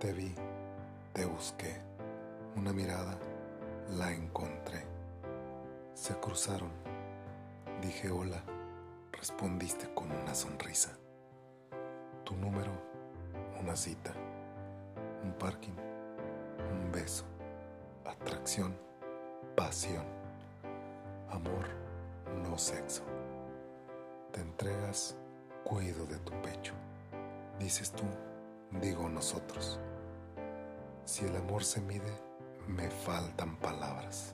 Te vi, te busqué, una mirada, la encontré. Se cruzaron, dije hola, respondiste con una sonrisa. Tu número, una cita, un parking, un beso, atracción, pasión, amor, no sexo. Te entregas, cuido de tu pecho. Dices tú, digo nosotros. Si el amor se mide, me faltan palabras.